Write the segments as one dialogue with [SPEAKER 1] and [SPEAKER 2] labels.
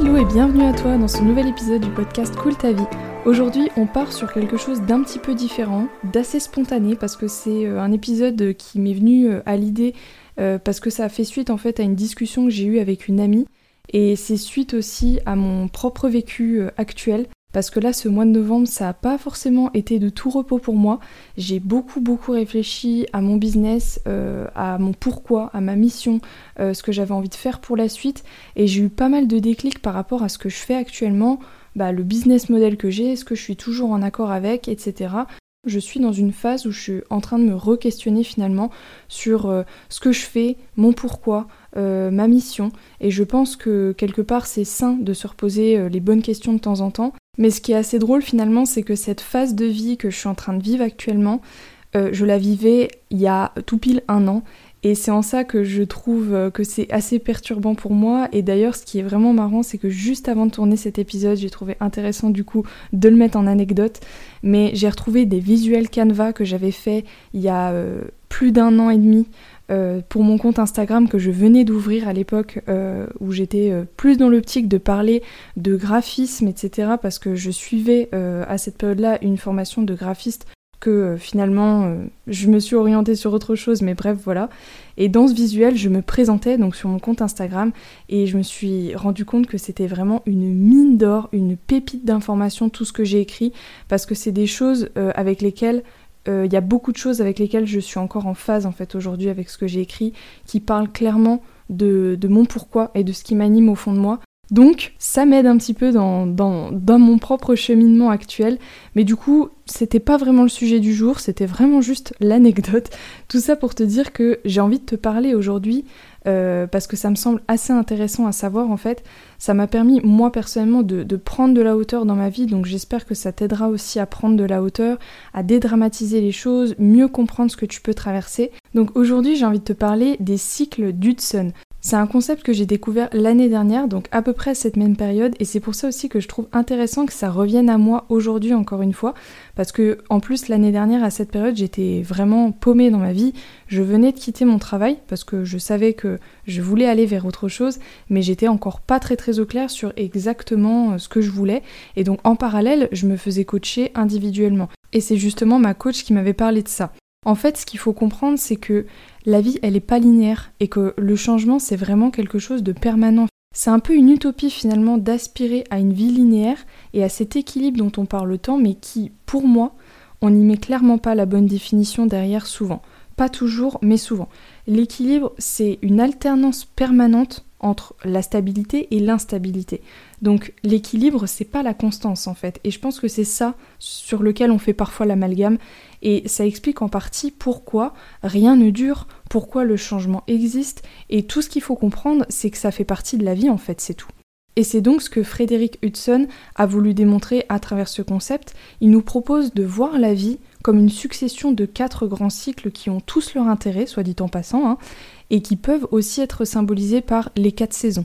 [SPEAKER 1] Hello et bienvenue à toi dans ce nouvel épisode du podcast Cool ta vie. Aujourd'hui, on part sur quelque chose d'un petit peu différent, d'assez spontané parce que c'est euh, un épisode qui m'est venu euh, à l'idée euh, parce que ça a fait suite en fait à une discussion que j'ai eue avec une amie et c'est suite aussi à mon propre vécu actuel parce que là, ce mois de novembre, ça n'a pas forcément été de tout repos pour moi. J'ai beaucoup, beaucoup réfléchi à mon business, euh, à mon pourquoi, à ma mission, euh, ce que j'avais envie de faire pour la suite. Et j'ai eu pas mal de déclics par rapport à ce que je fais actuellement, bah, le business model que j'ai, est-ce que je suis toujours en accord avec, etc. Je suis dans une phase où je suis en train de me re-questionner finalement sur euh, ce que je fais, mon pourquoi, ma mission. Et je pense que quelque part c'est sain de se reposer les bonnes questions de temps en temps. Mais ce qui est assez drôle finalement, c'est que cette phase de vie que je suis en train de vivre actuellement, euh, je la vivais il y a tout pile un an. Et c'est en ça que je trouve euh, que c'est assez perturbant pour moi. Et d'ailleurs, ce qui est vraiment marrant, c'est que juste avant de tourner cet épisode, j'ai trouvé intéressant du coup de le mettre en anecdote. Mais j'ai retrouvé des visuels Canva que j'avais fait il y a euh, plus d'un an et demi euh, pour mon compte Instagram que je venais d'ouvrir à l'époque euh, où j'étais euh, plus dans l'optique de parler de graphisme, etc. parce que je suivais à cette période-là une formation de graphiste que finalement je me suis orientée sur autre chose, mais bref voilà. Et dans ce visuel, je me présentais donc sur mon compte Instagram et je me suis rendu compte que c'était vraiment une mine d'or, une pépite d'informations, tout ce que j'ai écrit, parce que c'est des choses avec lesquelles il y a beaucoup de choses avec lesquelles je suis encore en phase en fait aujourd'hui avec ce que j'ai écrit, qui parlent clairement de, mon pourquoi et de ce qui m'anime au fond de moi. Donc ça m'aide un petit peu dans, mon propre cheminement actuel, mais du coup c'était pas vraiment le sujet du jour, c'était vraiment juste l'anecdote. Tout ça pour te dire que j'ai envie de te parler aujourd'hui euh, parce que ça me semble assez intéressant à savoir en fait. Ça m'a permis moi personnellement de, de, prendre de la hauteur dans ma vie, donc j'espère que ça t'aidera aussi à prendre de la hauteur, à dédramatiser les choses, mieux comprendre ce que tu peux traverser. Donc aujourd'hui j'ai envie de te parler des cycles d'Hudson. C'est un concept que j'ai découvert l'année dernière, donc à peu près cette même période, et c'est pour ça aussi que je trouve intéressant que ça revienne à moi aujourd'hui encore une fois, parce que en plus l'année dernière à cette période j'étais vraiment paumée dans ma vie, je venais de quitter mon travail parce que je savais que je voulais aller vers autre chose, mais j'étais encore pas très très au clair sur exactement euh, ce que je voulais, et donc en parallèle je me faisais coacher individuellement. Et c'est justement ma coach qui m'avait parlé de ça. En fait, ce qu'il faut comprendre, c'est que la vie, elle n'est pas linéaire et que le changement, c'est vraiment quelque chose de permanent. C'est un peu une utopie finalement d'aspirer à une vie linéaire et à cet équilibre dont on parle tant, mais qui, pour moi, on n'y met clairement pas la bonne définition derrière souvent. Pas toujours, mais souvent. L'équilibre, c'est une alternance permanente entre la stabilité et l'instabilité. Donc l'équilibre, c'est pas la constance en fait. Et je pense que c'est ça sur lequel on fait parfois l'amalgame. Et ça explique en partie pourquoi rien ne dure, pourquoi le changement existe. Et tout ce qu'il faut comprendre, c'est que ça fait partie de la vie en fait, c'est tout. Et c'est donc ce que Frédéric Hudson a voulu démontrer à travers ce concept. Il nous propose de voir la vie comme une succession de quatre grands cycles qui ont tous leur intérêt, soit dit en passant, hein, et qui peuvent aussi être symbolisés par les quatre saisons.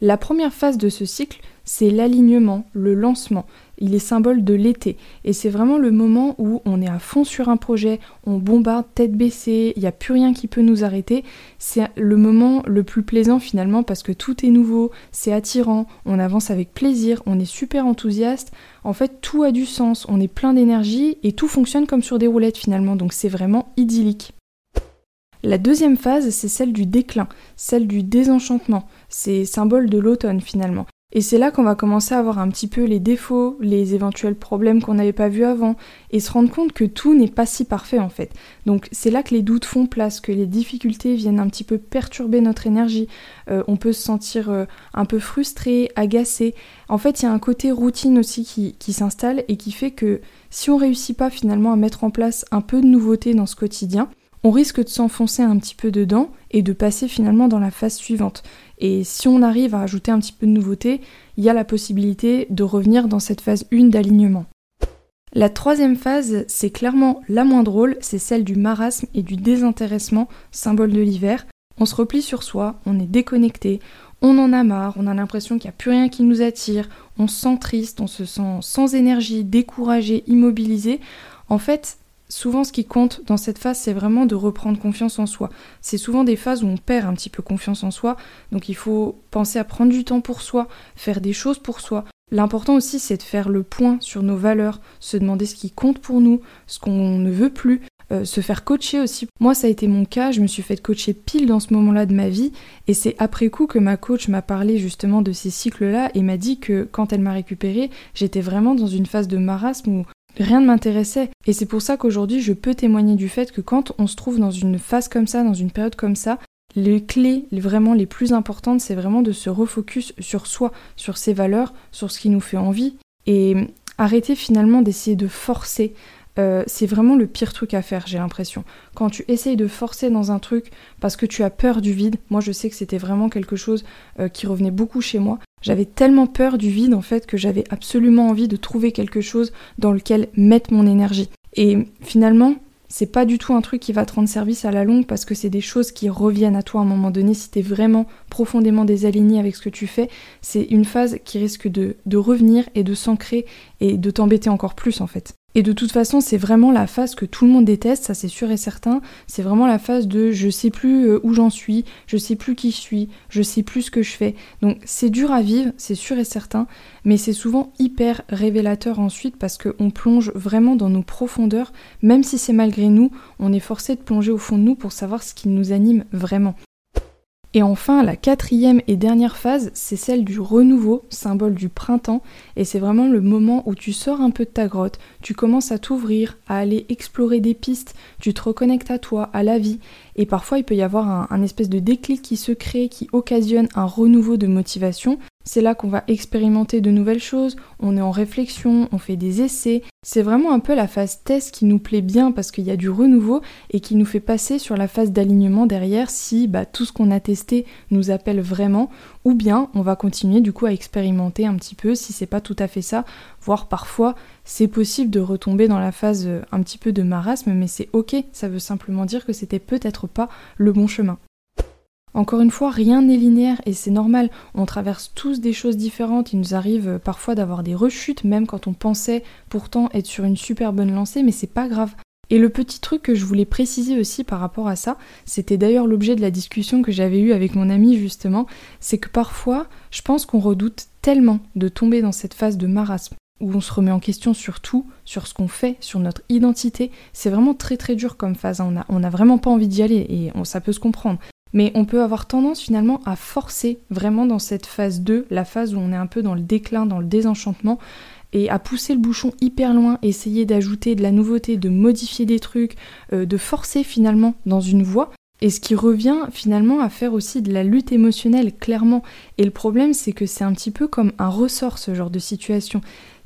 [SPEAKER 1] La première phase de ce cycle, c'est l'alignement, le lancement. Il est symbole de l'été. Et c'est vraiment le moment où on est à fond sur un projet, on bombarde tête baissée, il n'y a plus rien qui peut nous arrêter. C'est le moment le plus plaisant finalement parce que tout est nouveau, c'est attirant, on avance avec plaisir, on est super enthousiaste. En fait, tout a du sens, on est plein d'énergie et tout fonctionne comme sur des roulettes finalement. Donc c'est vraiment idyllique. La deuxième phase, c'est celle du déclin, celle du désenchantement. C'est symbole de l'automne finalement. Et c'est là qu'on va commencer à voir un petit peu les défauts, les éventuels problèmes qu'on n'avait pas vus avant, et se rendre compte que tout n'est pas si parfait en fait. Donc c'est là que les doutes font place, que les difficultés viennent un petit peu perturber notre énergie. Euh, on peut se sentir euh, un peu frustré, agacé. En fait, il y a un côté routine aussi qui, qui s'installe et qui fait que si on réussit pas finalement à mettre en place un peu de nouveauté dans ce quotidien, on risque de s'enfoncer un petit peu dedans et de passer finalement dans la phase suivante. Et si on arrive à ajouter un petit peu de nouveauté, il y a la possibilité de revenir dans cette phase 1 d'alignement. La troisième phase, c'est clairement la moins drôle, c'est celle du marasme et du désintéressement, symbole de l'hiver. On se replie sur soi, on est déconnecté, on en a marre, on a l'impression qu'il n'y a plus rien qui nous attire, on se sent triste, on se sent sans énergie, découragé, immobilisé. En fait, souvent ce qui compte dans cette phase, c'est vraiment de reprendre confiance en soi. C'est souvent des phases où on perd un petit peu confiance en soi, donc il faut penser à prendre du temps pour soi, faire des choses pour soi. L'important aussi, c'est de faire le point sur nos valeurs, se demander ce qui compte pour nous, ce qu'on ne veut plus, euh, se faire coacher aussi. Moi, ça a été mon cas, je me suis fait coacher pile dans ce moment-là de ma vie, et c'est après coup que ma coach m'a parlé justement de ces cycles-là et m'a dit que quand elle m'a récupérée, j'étais vraiment dans une phase de marasme où rien ne m'intéressait. Et c'est pour ça qu'aujourd'hui, je peux témoigner du fait que quand on se trouve dans une phase comme ça, dans une période comme ça, les clés vraiment les plus importantes, c'est vraiment de se refocus sur soi, sur ses valeurs, sur ce qui nous fait envie, et arrêter finalement d'essayer de forcer. Euh, c'est vraiment le pire truc à faire, j'ai l'impression. Quand tu essayes de forcer dans un truc parce que tu as peur du vide, moi je sais que c'était vraiment quelque chose euh, qui revenait beaucoup chez moi. J'avais tellement peur du vide en fait que j'avais absolument envie de trouver quelque chose dans lequel mettre mon énergie. Et finalement, c'est pas du tout un truc qui va te rendre service à la longue parce que c'est des choses qui reviennent à toi à un moment donné si t'es vraiment profondément désaligné avec ce que tu fais. C'est une phase qui risque de, de revenir et de s'ancrer et de t'embêter encore plus en fait. Et de toute façon, c'est vraiment la phase que tout le monde déteste, ça c'est sûr et certain. C'est vraiment la phase de je sais plus euh, où j'en suis, je sais plus qui je suis, je sais plus ce que je fais. Donc c'est dur à vivre, c'est sûr et certain, mais c'est souvent hyper révélateur ensuite parce qu'on plonge vraiment dans nos profondeurs, même si c'est malgré nous, on est forcé de plonger au fond de nous pour savoir ce qui nous anime vraiment. Et enfin, la quatrième et dernière phase, c'est celle du renouveau, symbole du printemps, et c'est vraiment le moment où tu sors un peu de ta grotte, tu commences à t'ouvrir, à aller explorer des pistes, tu te reconnectes à toi, à la vie, et parfois il peut y avoir un, espèce de déclic qui se crée, qui occasionne un renouveau de motivation, c'est là qu'on va expérimenter de nouvelles choses, on est en réflexion, on fait des essais. C'est vraiment un peu la phase test qui nous plaît bien parce qu'il y a du renouveau et qui nous fait passer sur la phase d'alignement derrière si bah, tout ce qu'on a testé nous appelle vraiment ou bien on va continuer du coup à expérimenter un petit peu si c'est pas tout à fait ça, voire parfois c'est possible de retomber dans la phase euh, un petit peu de marasme mais c'est ok, ça veut simplement dire que c'était peut-être pas le bon chemin. Encore une fois, rien n'est linéaire et c'est normal. On traverse tous des choses différentes. Il nous arrive euh, parfois d'avoir des rechutes, même quand on pensait pourtant être sur une super bonne lancée, mais c'est pas grave. Et le petit truc que je voulais préciser aussi par rapport à ça, c'était d'ailleurs l'objet de la discussion que j'avais eue avec mon ami justement, c'est que parfois, je pense qu'on redoute tellement de tomber dans cette phase de marasme où on se remet en question sur tout, sur ce qu'on fait, sur notre identité. C'est vraiment très très dur comme phase. Hein. On n'a vraiment pas envie d'y aller et ça peut se comprendre. Mais on peut avoir tendance finalement à forcer vraiment dans cette phase 2, la phase où on est un peu dans le déclin, dans le désenchantement, et à pousser le bouchon hyper loin, essayer d'ajouter de la nouveauté, de modifier des trucs, euh, de forcer finalement dans une voie. Et ce qui revient finalement à faire aussi de la lutte émotionnelle, clairement. Et le problème, c'est que c'est un petit peu comme un ressort, ce genre de situation.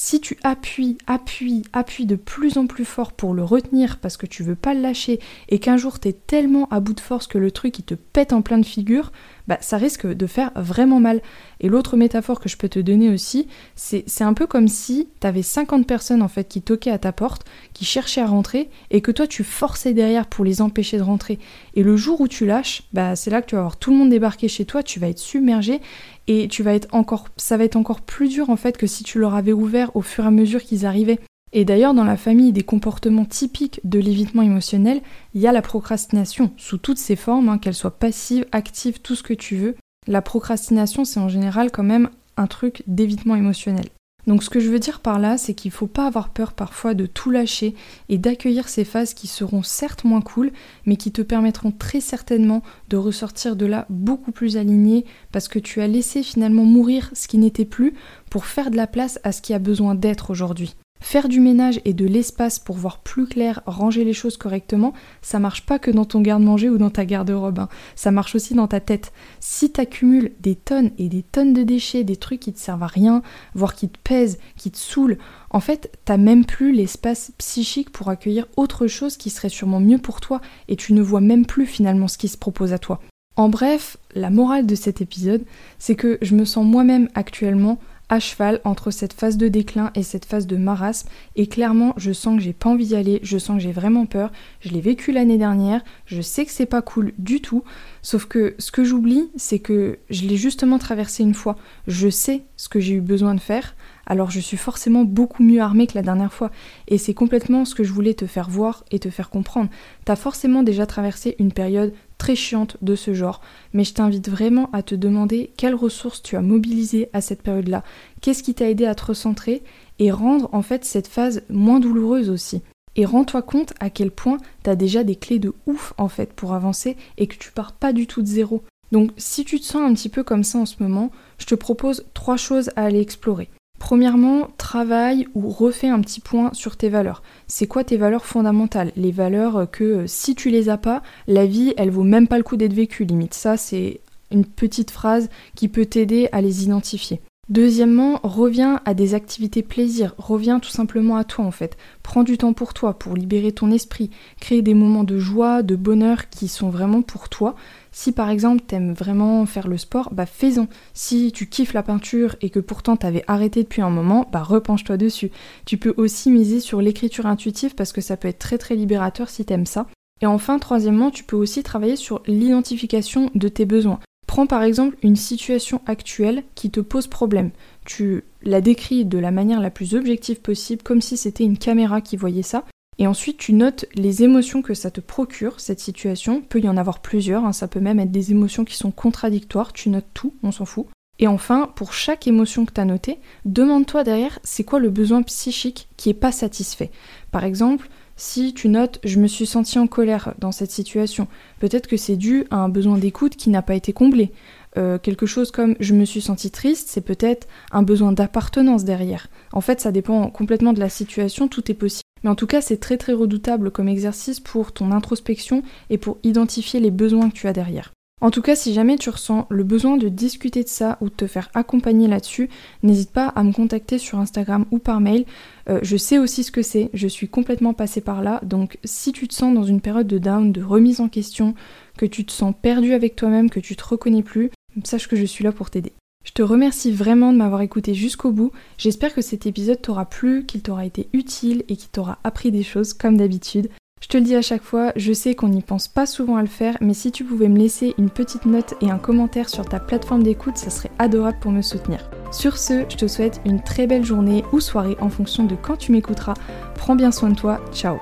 [SPEAKER 1] Si tu appuies, appuies, appuies de plus en plus fort pour le retenir parce que tu veux pas le lâcher et qu'un jour t'es tellement à bout de force que le truc il te pète en plein de figure, bah ça risque de faire vraiment mal. Et l'autre métaphore que je peux te donner aussi, c'est un peu comme si t'avais 50 personnes en fait qui toquaient à ta porte, qui cherchaient à rentrer et que toi tu forçais derrière pour les empêcher de rentrer. Et le jour où tu lâches, bah c'est là que tu vas voir tout le monde débarquer chez toi, tu vas être submergé et tu vas être encore, ça va être encore plus dur en fait que si tu leur avais ouvert au fur et à mesure qu'ils arrivaient. Et d'ailleurs, dans la famille des comportements typiques de l'évitement émotionnel, il y a la procrastination, sous toutes ses formes, hein, qu'elle soit passive, active, tout ce que tu veux. La procrastination, c'est en général quand même un truc d'évitement émotionnel. Donc ce que je veux dire par là, c'est qu'il ne faut pas avoir peur parfois de tout lâcher et d'accueillir ces phases qui seront certes moins cool, mais qui te permettront très certainement de ressortir de là beaucoup plus aligné parce que tu as laissé finalement mourir ce qui n'était plus pour faire de la place à ce qui a besoin d'être aujourd'hui. Faire du ménage et de l'espace pour voir plus clair, ranger les choses correctement, ça marche pas que dans ton garde-manger ou dans ta garde-robe, hein. ça marche aussi dans ta tête. Si t'accumules des tonnes et des tonnes de déchets, des trucs qui te servent à rien, voire qui te pèsent, qui te saoulent, en fait, t'as même plus l'espace psychique pour accueillir autre chose qui serait sûrement mieux pour toi et tu ne vois même plus finalement ce qui se propose à toi. En bref, la morale de cet épisode, c'est que je me sens moi-même actuellement à cheval entre cette phase de déclin et cette phase de marasme et clairement je sens que j'ai pas envie d'y aller, je sens que j'ai vraiment peur, je l'ai vécu l'année dernière, je sais que c'est pas cool du tout, sauf que ce que j'oublie c'est que je l'ai justement traversé une fois, je sais ce que j'ai eu besoin de faire, alors je suis forcément beaucoup mieux armée que la dernière fois. Et c'est complètement ce que je voulais te faire voir et te faire comprendre. T'as forcément déjà traversé une période très chiante de ce genre, mais je t'invite vraiment à te demander quelles ressources tu as mobilisées à cette période-là, qu'est-ce qui t'a aidé à te recentrer et rendre en fait cette phase moins douloureuse aussi. Et rends-toi compte à quel point tu as déjà des clés de ouf en fait pour avancer et que tu pars pas du tout de zéro. Donc si tu te sens un petit peu comme ça en ce moment, je te propose trois choses à aller explorer. Premièrement, travaille ou refais un petit point sur tes valeurs. C'est quoi tes valeurs fondamentales? Les valeurs que euh, si tu les as pas, la vie, elle vaut même pas le coup d'être vécue limite. Ça, c'est une petite phrase qui peut t'aider à les identifier. Deuxièmement, reviens à des activités plaisir, reviens tout simplement à toi en fait. Prends du temps pour toi, pour libérer ton esprit, créer des moments de joie, de bonheur qui sont vraiment pour toi. Si par exemple t'aimes vraiment faire le sport, bah fais-en. Si tu kiffes la peinture et que pourtant t'avais arrêté depuis un moment, bah repenche-toi dessus. Tu peux aussi miser sur l'écriture intuitive parce que ça peut être très très libérateur si t'aimes ça. Et enfin, troisièmement, tu peux aussi travailler sur l'identification de tes besoins. Prends par exemple une situation actuelle qui te pose problème. Tu la décris de la manière la plus objective possible, comme si c'était une caméra qui voyait ça. Et ensuite, tu notes les émotions que ça te procure, cette situation. peut y en avoir plusieurs, hein. ça peut même être des émotions qui sont contradictoires. Tu notes tout, on s'en fout. Et enfin, pour chaque émotion que tu as notée, demande-toi derrière c'est quoi le besoin psychique qui est pas satisfait? Par exemple, si tu notes je me suis senti en colère dans cette situation, peut-être que c'est dû à un besoin d'écoute qui n'a pas été comblé. Euh, quelque chose comme je me suis senti triste, c'est peut-être un besoin d'appartenance derrière. En fait, ça dépend complètement de la situation, tout est possible. Mais en tout cas, c'est très très redoutable comme exercice pour ton introspection et pour identifier les besoins que tu as derrière. En tout cas, si jamais tu ressens le besoin de discuter de ça ou de te faire accompagner là-dessus, n'hésite pas à me contacter sur Instagram ou par mail. Euh, je sais aussi ce que c'est, je suis complètement passée par là, donc si tu te sens dans une période de down, de remise en question, que tu te sens perdu avec toi-même, que tu te reconnais plus, sache que je suis là pour t'aider. Je te remercie vraiment de m'avoir écouté jusqu'au bout. J'espère que cet épisode t'aura plu, qu'il t'aura été utile et qu'il t'aura appris des choses comme d'habitude. Je te le dis à chaque fois, je sais qu'on n'y pense pas souvent à le faire, mais si tu pouvais me laisser une petite note et un commentaire sur ta plateforme d'écoute, ça serait adorable pour me soutenir. Sur ce, je te souhaite une très belle journée ou soirée en fonction de quand tu m'écouteras. Prends bien soin de toi, ciao